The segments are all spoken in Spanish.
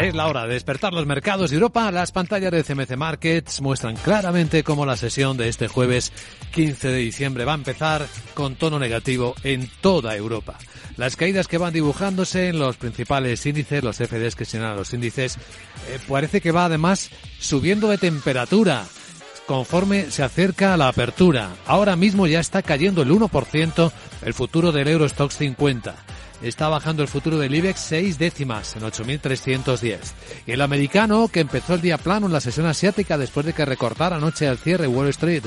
Es la hora de despertar los mercados de Europa. Las pantallas de CMC Markets muestran claramente cómo la sesión de este jueves 15 de diciembre va a empezar con tono negativo en toda Europa. Las caídas que van dibujándose en los principales índices, los FDs que señalan los índices, eh, parece que va además subiendo de temperatura conforme se acerca a la apertura. Ahora mismo ya está cayendo el 1% el futuro del Eurostox 50 está bajando el futuro del IBEX seis décimas en 8.310. Y el americano, que empezó el día plano en la sesión asiática después de que recortara anoche al cierre Wall Street,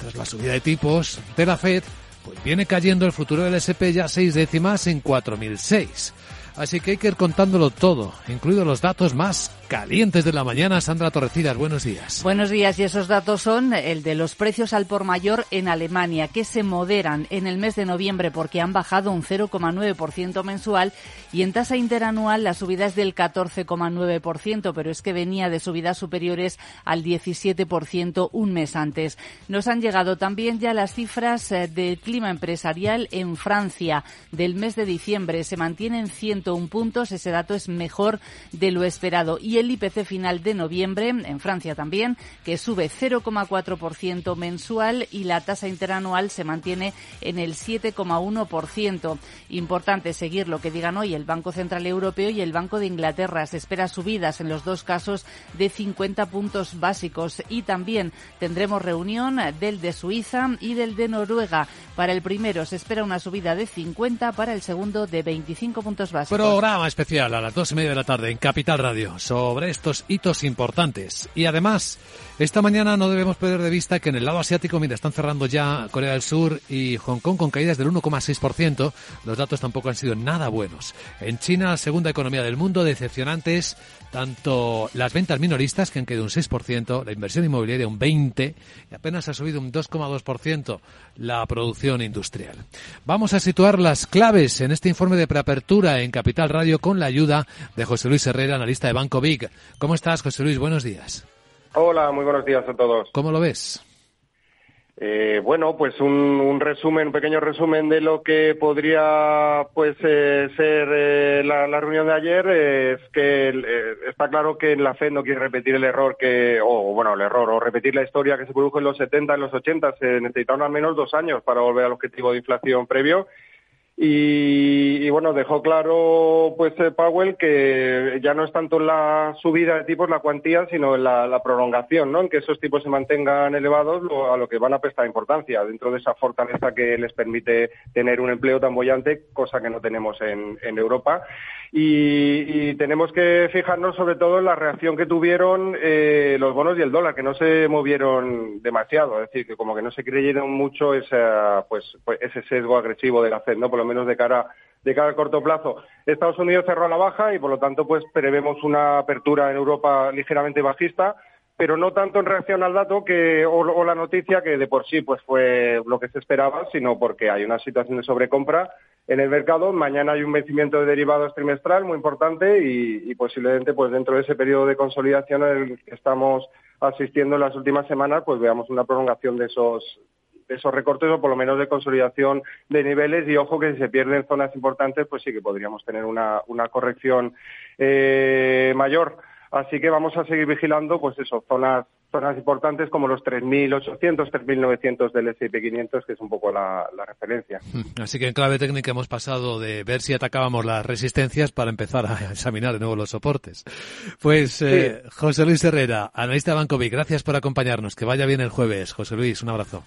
tras la subida de tipos de la Fed, pues viene cayendo el futuro del SP ya seis décimas en 4.006. Así que hay que ir contándolo todo, incluidos los datos más calientes de la mañana. Sandra Torrecidas, buenos días. Buenos días y esos datos son el de los precios al por mayor en Alemania, que se moderan en el mes de noviembre porque han bajado un 0,9% mensual y en tasa interanual la subida es del 14,9%, pero es que venía de subidas superiores al 17% un mes antes. Nos han llegado también ya las cifras eh, del clima empresarial en Francia del mes de diciembre. Se mantienen 101 puntos, ese dato es mejor de lo esperado. Y el IPC final de noviembre, en Francia también, que sube 0,4% mensual y la tasa interanual se mantiene en el 7,1%. Importante seguir lo que digan hoy el Banco Central Europeo y el Banco de Inglaterra. Se espera subidas en los dos casos de 50 puntos básicos y también tendremos reunión del de Suiza y del de Noruega. Para el primero se espera una subida de 50, para el segundo de 25 puntos básicos. Programa especial a las dos y media de la tarde en Capital Radio sobre estos hitos importantes. Y además, esta mañana no debemos perder de vista que en el lado asiático, mira, están cerrando ya Corea del Sur y Hong Kong con caídas del 1,6%. Los datos tampoco han sido nada buenos. En China, segunda economía del mundo, decepcionantes tanto las ventas minoristas, que han caído un 6%, la inversión inmobiliaria un 20% y apenas ha subido un 2,2% la producción industrial. Vamos a situar las claves en este informe de preapertura en Capital Radio con la ayuda de José Luis Herrera, analista de Banco Big. ¿Cómo estás, José Luis? Buenos días. Hola, muy buenos días a todos. ¿Cómo lo ves? Eh, bueno, pues un, resumen, un pequeño resumen de lo que podría pues eh, ser eh, la, reunión de ayer es que está claro que la Fed no quiere repetir el error que, o bueno, el error, o repetir la historia que se produjo en los 70, en los 80, se necesitaron al menos dos años para volver al objetivo de inflación previo y, bueno, dejó claro pues eh, Powell que ya no es tanto la subida de tipos, la cuantía, sino la, prolongación, ¿no? En que esos tipos se mantengan elevados a lo que van a prestar importancia dentro de esa fortaleza que les permite tener un empleo tan bollante, cosa que no tenemos en, en Europa. Y, tenemos que fijarnos sobre todo en la reacción que tuvieron eh, los bonos y el dólar, que no se movieron demasiado, es decir, que como que no se creyeron mucho pues, pues, ese sesgo agresivo de la Fed, ¿no? Por lo menos de cara de cara al corto plazo. Estados Unidos cerró a la baja y por lo tanto pues prevemos una apertura en Europa ligeramente bajista pero no tanto en reacción al dato que, o, la noticia que de por sí pues fue lo que se esperaba, sino porque hay una situación de sobrecompra en el mercado. Mañana hay un vencimiento de derivados trimestral muy importante y, posiblemente pues dentro de ese periodo de consolidación en el que estamos asistiendo en las últimas semanas, pues veamos una prolongación de esos esos recortes o por lo menos de consolidación de niveles y ojo que si se pierden zonas importantes pues sí que podríamos tener una, una corrección eh, mayor. Así que vamos a seguir vigilando, pues eso, zonas, zonas importantes como los 3.800, 3.900 del S&P 500, que es un poco la, referencia. Así que en clave técnica hemos pasado de ver si atacábamos las resistencias para empezar a examinar de nuevo los soportes. Pues eh, José Luis Herrera, analista de Banco Vic, gracias por acompañarnos. Que vaya bien el jueves. José Luis, un abrazo.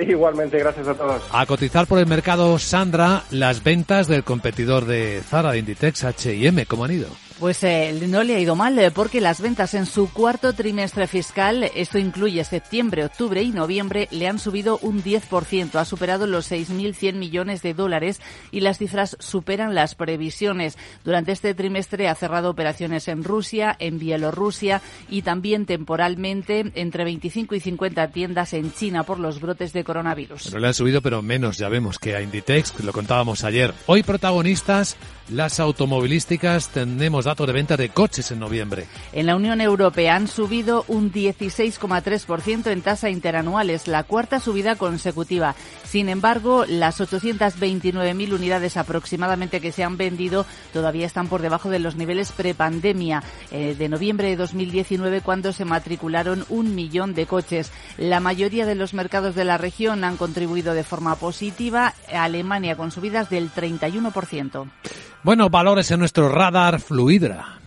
Igualmente, gracias a todos. A cotizar por el mercado, Sandra, las ventas del competidor de Zara, de Inditex, H&M, ¿cómo han ido? Pues eh, no le ha ido mal eh, porque las ventas en su cuarto trimestre fiscal, esto incluye septiembre, octubre y noviembre, le han subido un 10%, ha superado los 6.100 millones de dólares y las cifras superan las previsiones. Durante este trimestre ha cerrado operaciones en Rusia, en Bielorrusia y también temporalmente entre 25 y 50 tiendas en China por los brotes de coronavirus. No le han subido, pero menos, ya vemos que a Inditex, lo contábamos ayer. Hoy protagonistas, las automovilísticas, tenemos datos de venta de coches en noviembre. En la Unión Europea han subido un 16,3% en tasa interanuales, la cuarta subida consecutiva. Sin embargo, las 829.000 unidades aproximadamente que se han vendido todavía están por debajo de los niveles prepandemia eh, de noviembre de 2019 cuando se matricularon un millón de coches. La mayoría de los mercados de la región han contribuido de forma positiva. Alemania con subidas del 31%. Bueno, valores en nuestro radar Fluidra.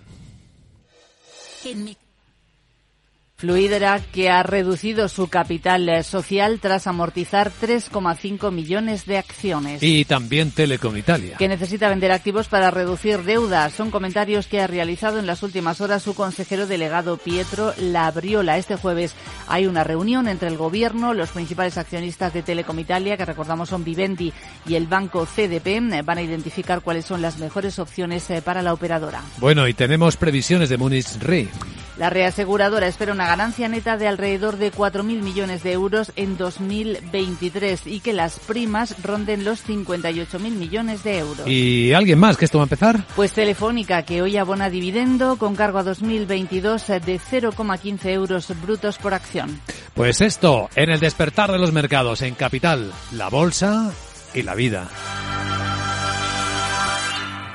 Fluidra, que ha reducido su capital social tras amortizar 3,5 millones de acciones. Y también Telecom Italia. Que necesita vender activos para reducir deudas. Son comentarios que ha realizado en las últimas horas su consejero delegado Pietro Labriola. Este jueves hay una reunión entre el gobierno, los principales accionistas de Telecom Italia, que recordamos son Vivendi y el banco CDP. Van a identificar cuáles son las mejores opciones eh, para la operadora. Bueno, y tenemos previsiones de Munich Re. La reaseguradora espera una ganancia neta de alrededor de 4.000 millones de euros en 2023 y que las primas ronden los 58.000 millones de euros. ¿Y alguien más que esto va a empezar? Pues Telefónica, que hoy abona dividendo con cargo a 2022 de 0,15 euros brutos por acción. Pues esto, en el despertar de los mercados en Capital, la bolsa y la vida.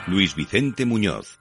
Luis Vicente Muñoz.